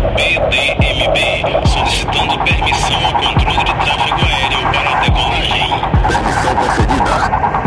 PDMB, solicitando permissão ao controle de tráfego aéreo para a decolagem. Permissão concedida.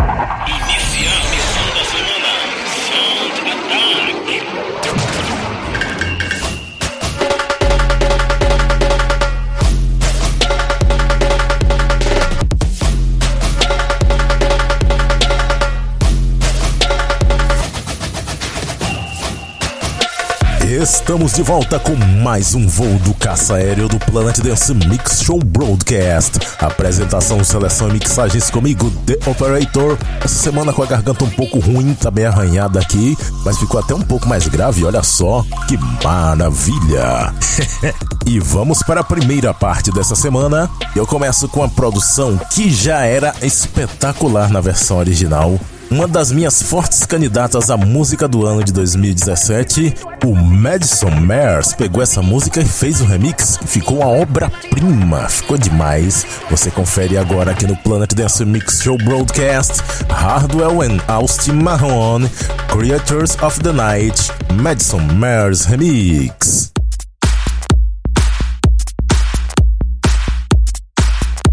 Estamos de volta com mais um voo do caça aéreo do Planet Dance Mix Show Broadcast. Apresentação, seleção e mixagens comigo, The Operator. Essa semana com a garganta um pouco ruim, tá bem arranhada aqui, mas ficou até um pouco mais grave, olha só, que maravilha! e vamos para a primeira parte dessa semana. Eu começo com a produção que já era espetacular na versão original. Uma das minhas fortes candidatas à música do ano de 2017, o Madison Mares pegou essa música e fez o remix. Ficou uma obra-prima, ficou demais. Você confere agora aqui no Planet Dance Mix Show Broadcast. Hardwell and Austin Mahone, Creators of the Night, Madison Mares Remix.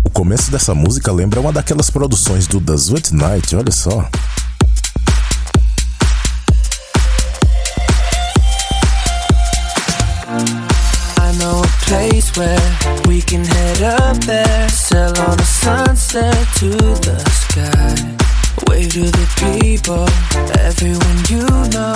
O começo dessa música lembra uma daquelas produções do The Sweet Night, olha só. Where we can head up there, sail on a sunset to the sky. Wave to the people, everyone you know,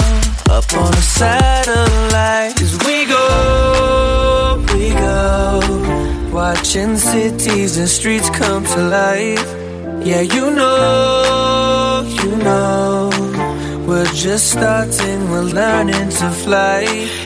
up on a satellite. Cause we go, we go, watching cities and streets come to life. Yeah, you know, you know, we're just starting, we're learning to fly.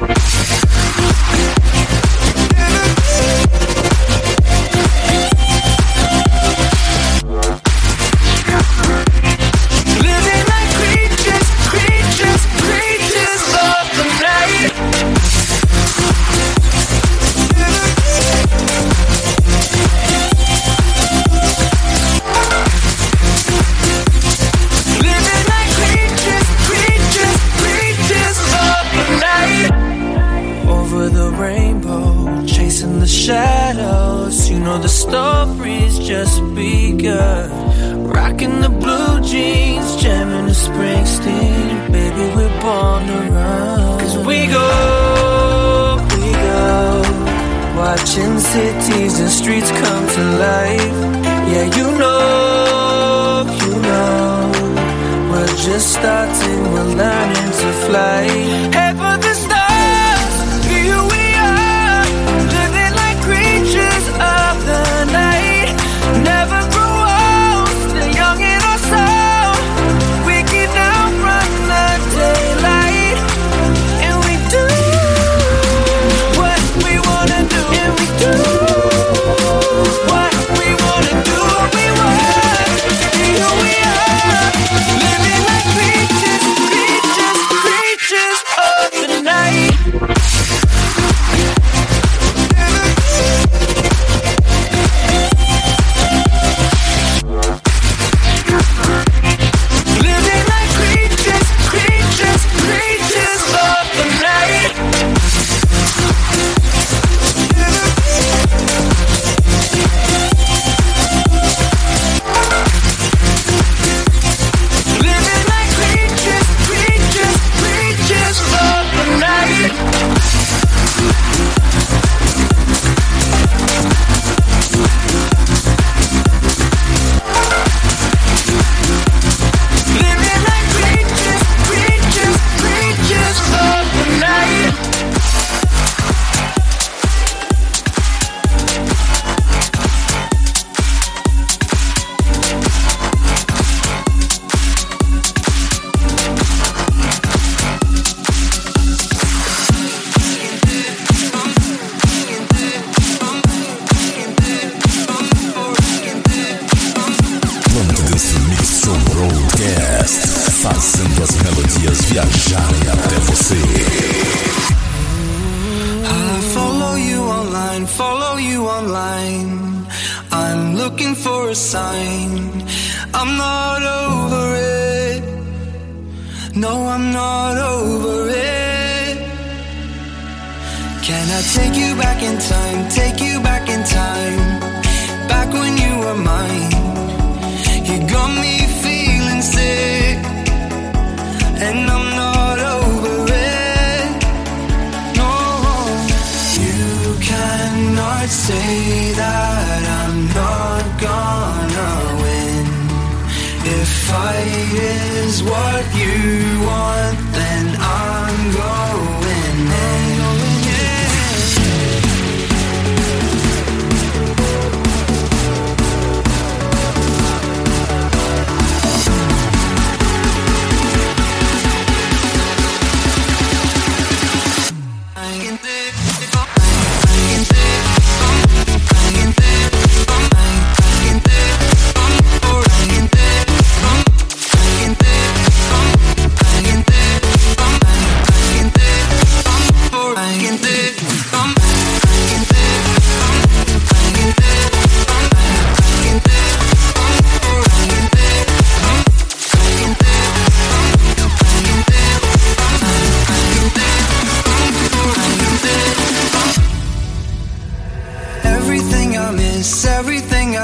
Night. Living Rocking the blue jeans, jamming the Springsteen. Baby, we're born to run. Cause we go, we go. Watching cities and streets come to life. Yeah, you know, you know. We're just starting, we're learning to fly. Head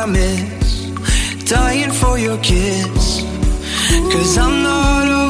I miss. Dying for your kiss. Cause I'm not alone.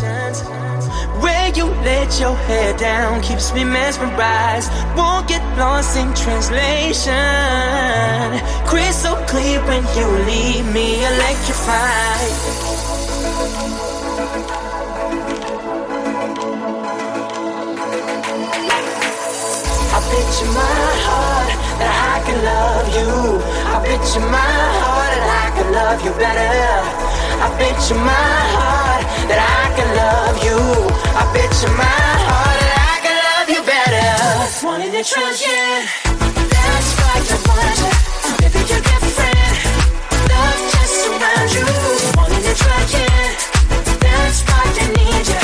Where you let your hair down keeps me mesmerized. Won't get lost in translation. Crystal clear when you leave me electrified. I picture my heart that I can love you. I picture my heart that I can love you better. I picture my heart that I can love you. I picture my heart that I can love you better. Wanting to trust you. That's why I want you. Baby, you're different. Love just around you. Wanting to try you. That's why I need you.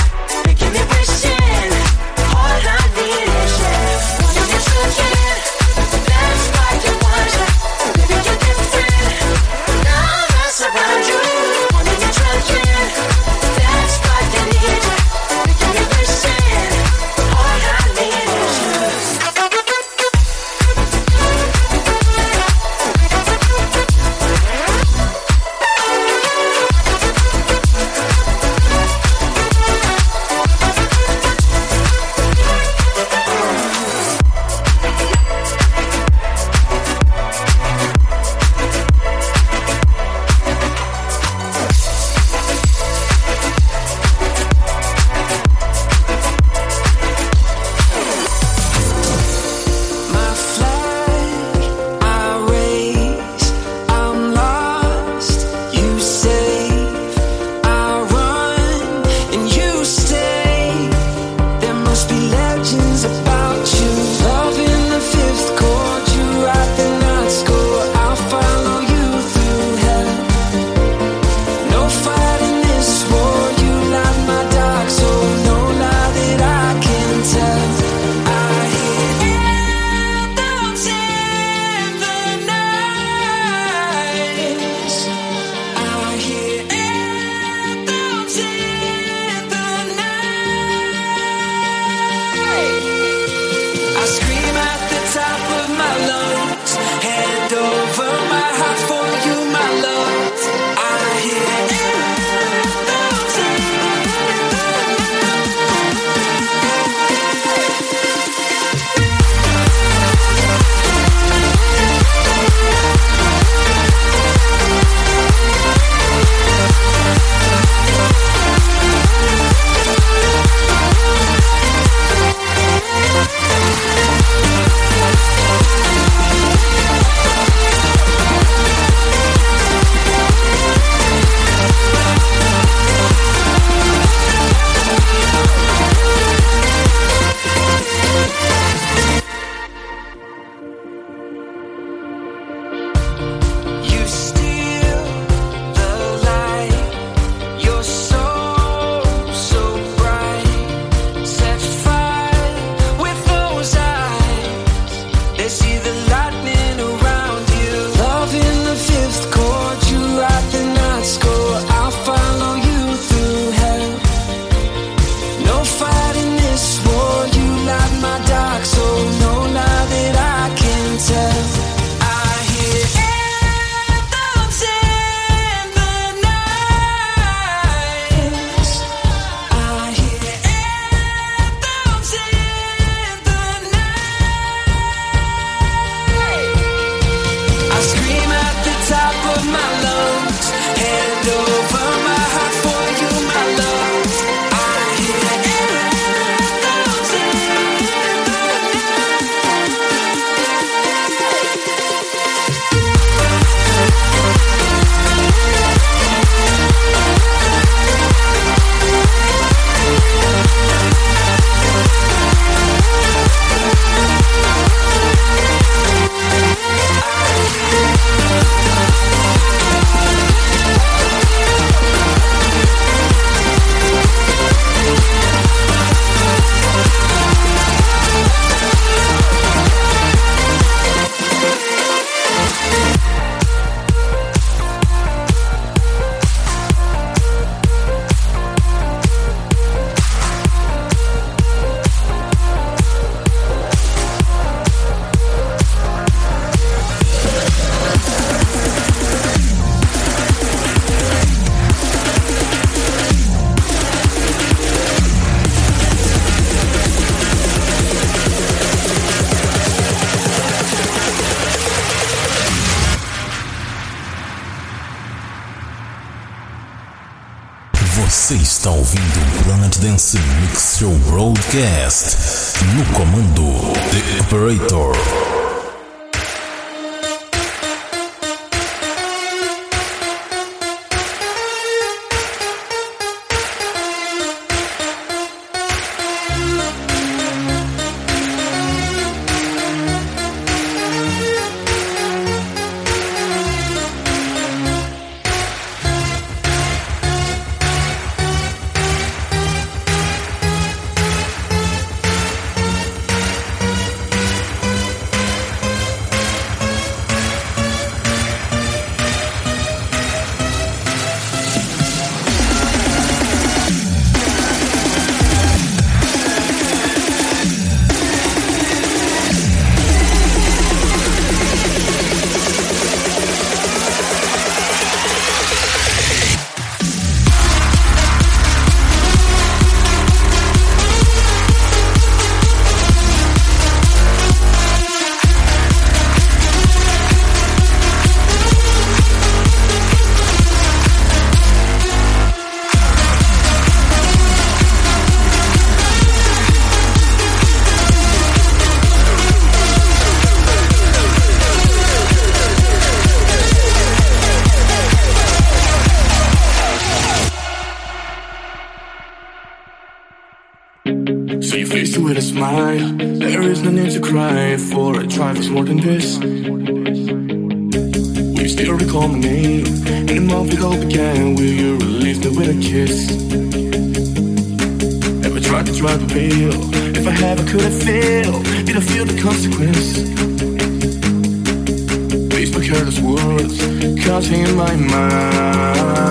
Dance Mix Show Broadcast. No comando, The Operator. a smile. There is no need to cry for a trifle's more than this. We still recall my name, and the moment it all began. Will you release me with a kiss? Ever tried to drive the wheel, If I have, I could have failed. Did I feel the consequence? careless words cutting in my mind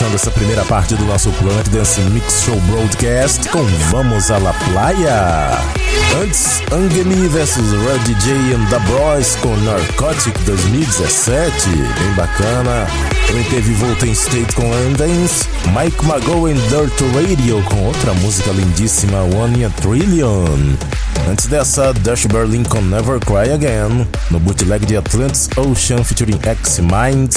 fechando essa primeira parte do nosso Planet Dance Mix Show Broadcast com Vamos à La Playa. Antes, Angemi vs Red J and The Bros com Narcotic 2017, bem bacana. Também teve Volten State com Andens, Mike Mago e Dirt Radio com outra música lindíssima, One a Trillion. Antes dessa, Dash Berlin com Never Cry Again, no bootleg de Atlantis Ocean featuring X-Mind.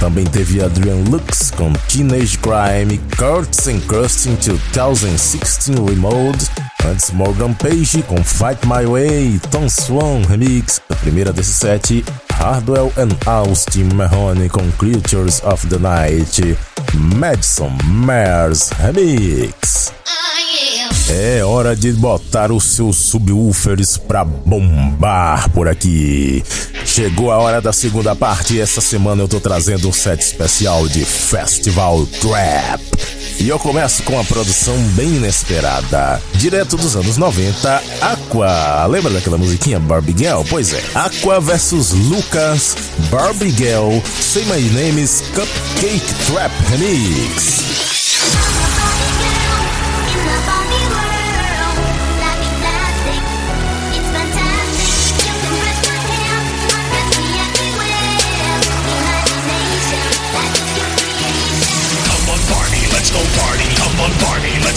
Também teve Adrian Lux com Teenage Crime, Kurtz and Krustin 2016 Remote. Antes, Morgan Page com Fight My Way, Tom Swan Remix. A primeira desse set, Hardwell and Austin Mahoney com Creatures of the Night, Madison Mars Remix. É hora de botar os seus subwoofers pra bombar por aqui. Chegou a hora da segunda parte e essa semana eu tô trazendo um set especial de Festival Trap. E eu começo com uma produção bem inesperada. Direto dos anos 90, Aqua. Lembra daquela musiquinha Barbie Girl? Pois é. Aqua versus Lucas, Barbie Girl, Say My Name is Cupcake Trap Remix.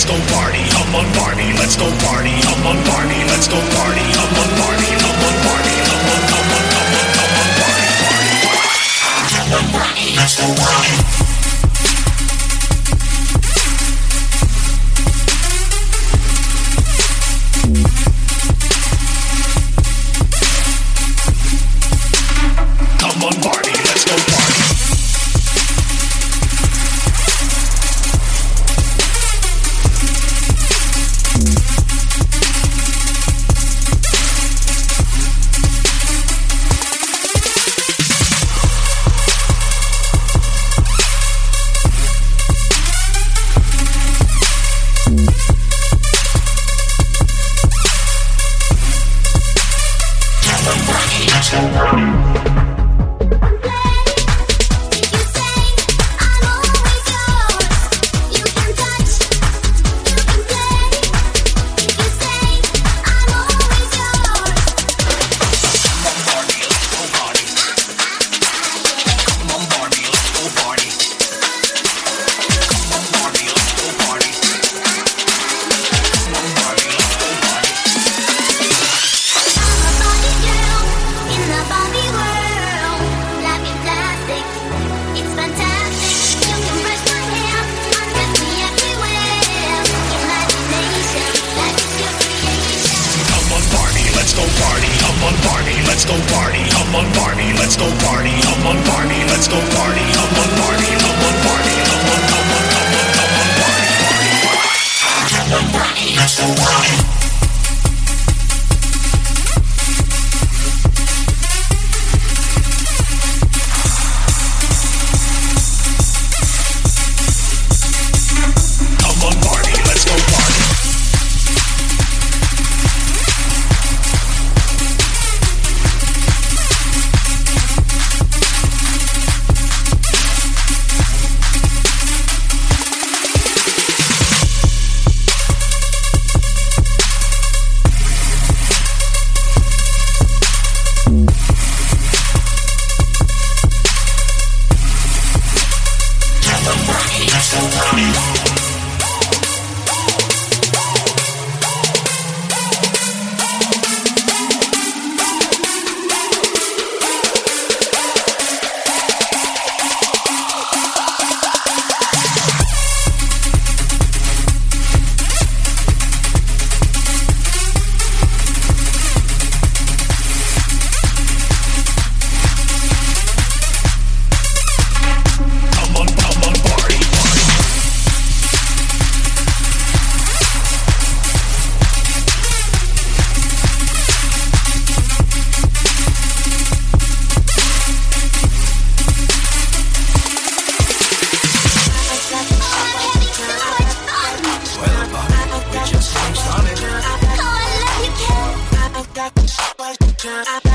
Let's go party. Come on, Barney, let's go party. Come on, Barney, let's go party. Come on, Barney, come on, Barney, come on, come on, come on, come on, party, party, party. Come on, Barney, let's go party. let's go party, come on party, let's go party, come on party, let's go party, come on party, come on party, come on, come on, come on, come on, party, party, party, come on party, let's go party. I, I,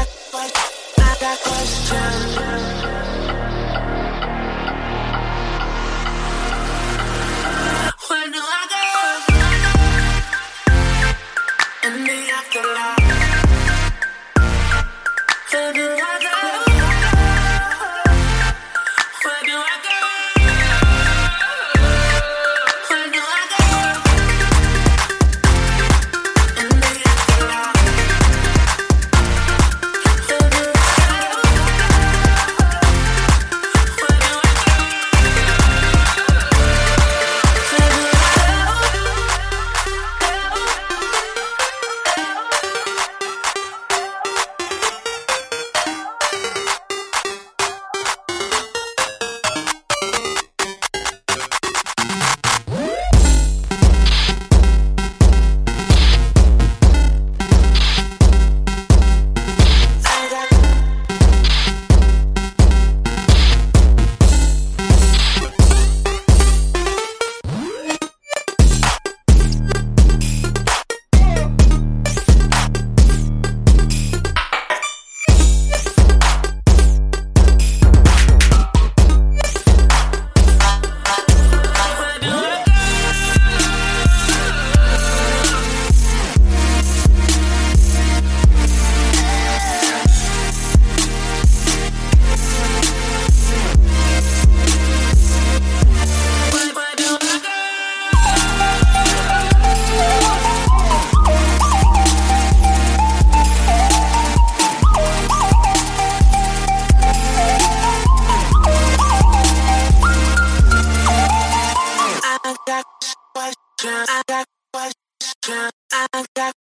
I got questions. I got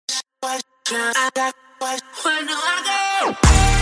questions. I got questions. Where do I go?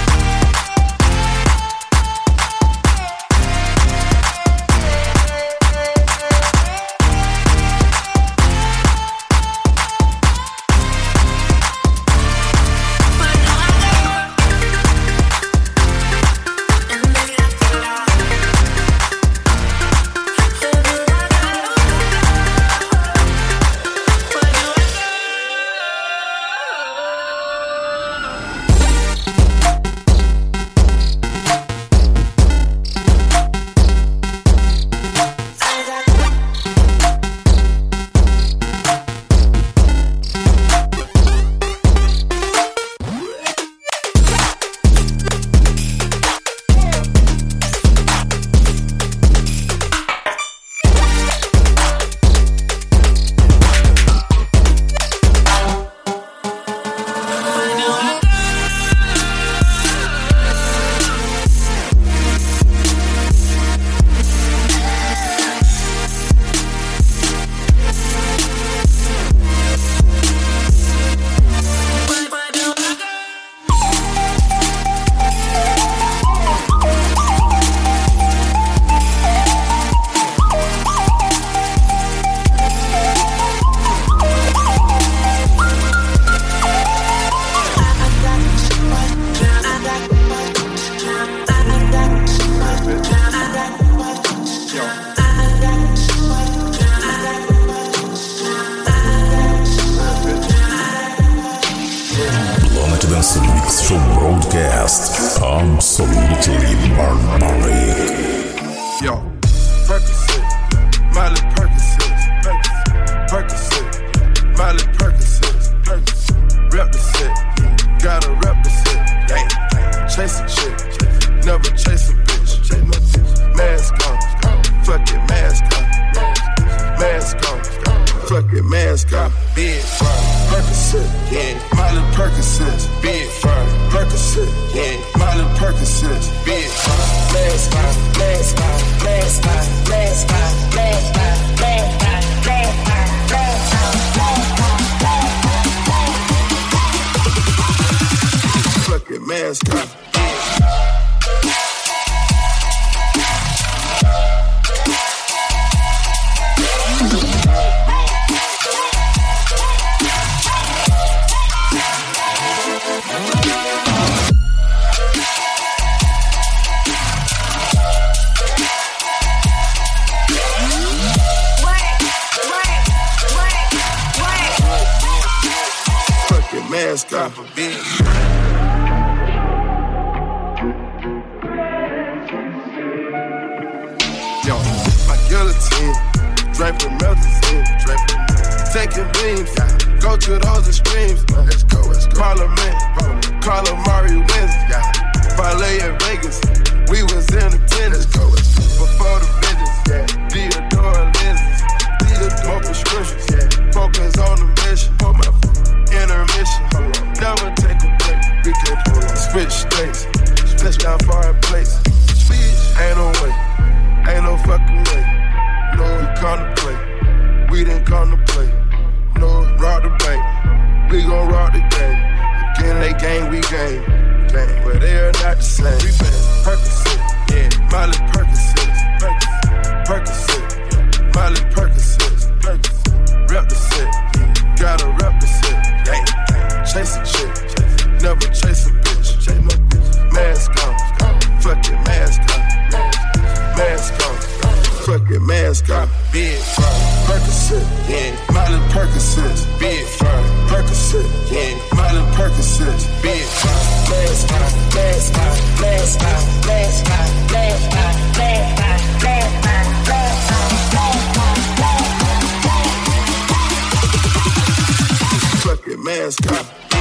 Dance Mix Show broadcast. Absolutely barbaric. Yo, Percocet, Miley Percocet, Percocet, Miley Percocet, rep the set, gotta rep the set. Dang, chase a chick, never chase a bitch. Mask on, fuck it, mask on, mask on, fuck it, mask on, bitch. Percocet, yeah. Percocets, big fur, Percocet, yeah, mine and Percocets. touchdown fireplace. Ain't no way, ain't no fucking way. No, we come to play. We didn't come to play. No, rock the bank. We gon' rock the game. Again, they game, we game. Game, but they are not the same. We been Percocet, yeah. Miley Percocet, Percocet, Miley Percocet, Percocet. Rep the set, yeah. gotta rep the set. Chase a chick, never chase a bitch. Chase my mask off, mask off, fucking mask off, big fire, Percocet, yeah, Miley Percocet, big fire, Percocet, yeah, Miley Percocet, big fire, mask off, mask off, mask off, mask off, mask off, mask off, mask off, mask off. Fucking mask off.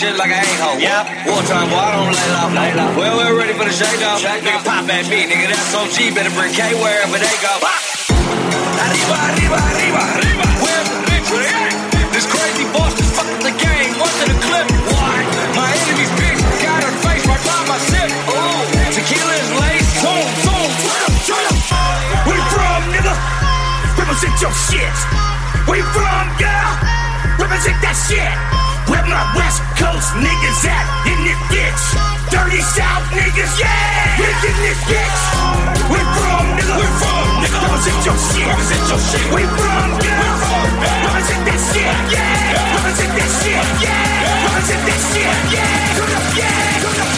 Shit like I ain't hoe. Yeah. Wartime, boy, I don't lay low. Lay low. Well, we're ready for the shakedown. Nigga, pop at me, nigga. That's OG. Better bring K wherever they go. Ah! Arriba, arriba, arriba, arriba. Where's the at? This crazy boss just fucked the game. One to the clip. Why? My enemy's bitch got her face right by my sip. Ooh, tequila is laced. Boom, boom. Turn up, turn up. Where you from, nigga? Represent your shit. Where you from, girl? Represent that shit. My West Coast niggas at in this bitch? Dirty South niggas, yeah. We in this bitch. You from, nigga? You from, nigga? Represent your shit. Represent your shit. Where you from, girl? Represent that shit, yeah. Represent that shit, yeah. Represent that shit, yeah. Turn up, yeah. Turn up.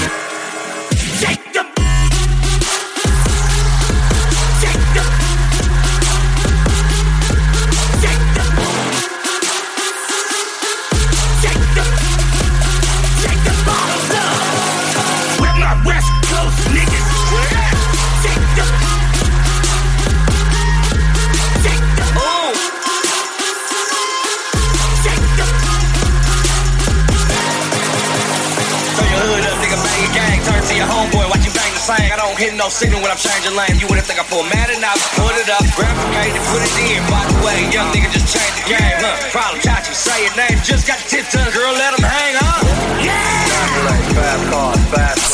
I don't hit no signal when I'm changing lane. You wouldn't think I pull mad enough. Put it up, replicate it, put it in. By the way, young nigga just changed the game, huh? Problem, Chachi, say your name. Just got the tip to the girl, let him hang, huh? Fast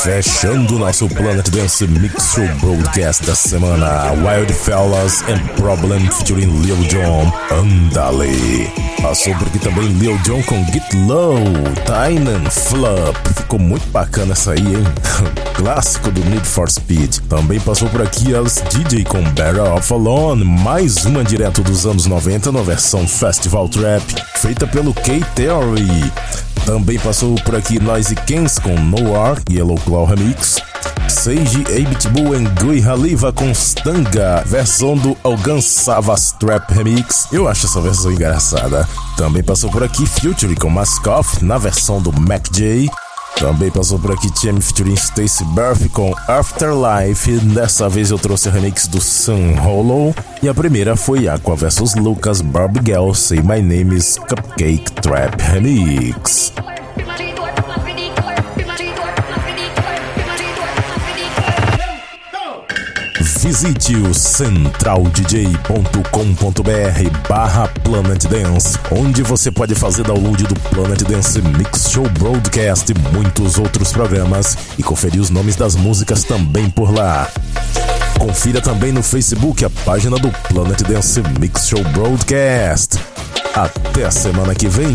Fechando nosso Planet Dance Mix Show Broadcast da semana, Wild Fellas and Problem featuring Lil Jon, Andale. Passou por aqui também Lil Jon com Get Low, Tynan Flop. Ficou muito bacana essa aí, hein? Clássico do Need for Speed. Também passou por aqui Alice DJ com Better Off Alone, mais uma direto dos anos 90 na versão Festival Trap, feita pelo K-Theory. Também passou por aqui Noisy Kens com Noir, Yellow Claw Remix. Seiji Abitbu e Gui Haliva com Stanga, versão do Algan Savas Trap Remix. Eu acho essa versão engraçada. Também passou por aqui Future com Maskoff na versão do Mac J. Também passou por aqui TM featuring Stacy Burff com Afterlife. Dessa vez eu trouxe o remix do Sun Hollow. E a primeira foi Aqua vs Lucas Barbie Girl Say My Name is Cupcake Trap Remix. Visite o centraldj.com.br barra Planet Dance, onde você pode fazer download do Planet Dance Mix Show Broadcast e muitos outros programas e conferir os nomes das músicas também por lá. Confira também no Facebook a página do Planet Dance Mix Show Broadcast. Até a semana que vem.